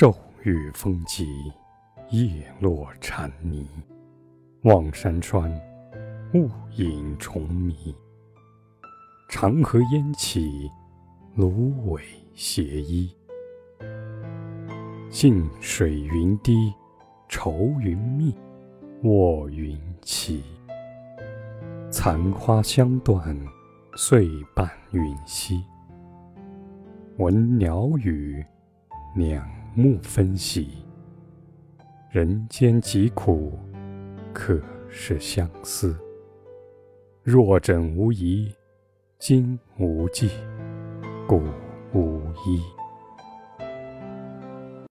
骤雨风急，叶落蝉泥。望山川，雾隐重迷。长河烟起，芦苇斜依。近水云低，愁云密，卧云起。残花香断，岁半云稀。闻鸟语，两目分析。人间疾苦，可是相思。若枕无疑，今无计，故无依。